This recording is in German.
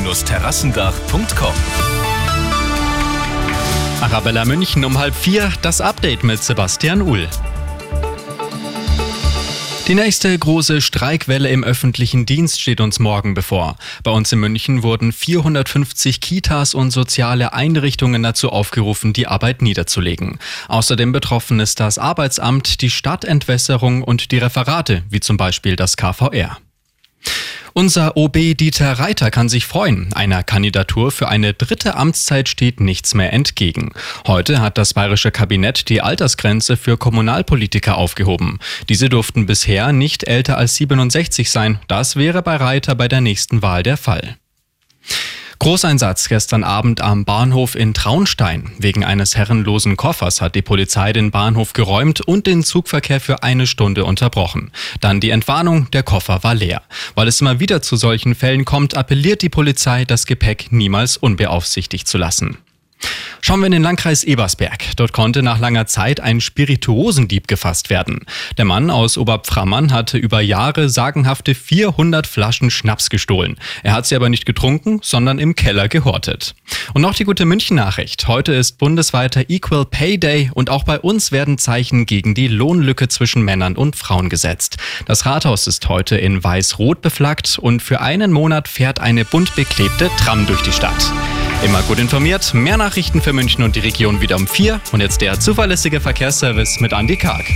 München-Terrassendach.com Arabella München um halb vier, das Update mit Sebastian Uhl. Die nächste große Streikwelle im öffentlichen Dienst steht uns morgen bevor. Bei uns in München wurden 450 Kitas und soziale Einrichtungen dazu aufgerufen, die Arbeit niederzulegen. Außerdem betroffen ist das Arbeitsamt, die Stadtentwässerung und die Referate, wie zum Beispiel das KVR. Unser OB Dieter Reiter kann sich freuen. Einer Kandidatur für eine dritte Amtszeit steht nichts mehr entgegen. Heute hat das bayerische Kabinett die Altersgrenze für Kommunalpolitiker aufgehoben. Diese durften bisher nicht älter als 67 sein. Das wäre bei Reiter bei der nächsten Wahl der Fall. Großeinsatz gestern Abend am Bahnhof in Traunstein. Wegen eines herrenlosen Koffers hat die Polizei den Bahnhof geräumt und den Zugverkehr für eine Stunde unterbrochen. Dann die Entwarnung, der Koffer war leer. Weil es immer wieder zu solchen Fällen kommt, appelliert die Polizei, das Gepäck niemals unbeaufsichtigt zu lassen. Schauen wir in den Landkreis Ebersberg. Dort konnte nach langer Zeit ein Spirituosendieb gefasst werden. Der Mann aus Oberpframmern hatte über Jahre sagenhafte 400 Flaschen Schnaps gestohlen. Er hat sie aber nicht getrunken, sondern im Keller gehortet. Und noch die gute München-Nachricht. Heute ist bundesweiter Equal Pay Day und auch bei uns werden Zeichen gegen die Lohnlücke zwischen Männern und Frauen gesetzt. Das Rathaus ist heute in weiß-rot beflaggt und für einen Monat fährt eine bunt beklebte Tram durch die Stadt. Immer gut informiert, mehr Nachrichten für München und die Region wieder um vier und jetzt der zuverlässige Verkehrsservice mit Andy Karg.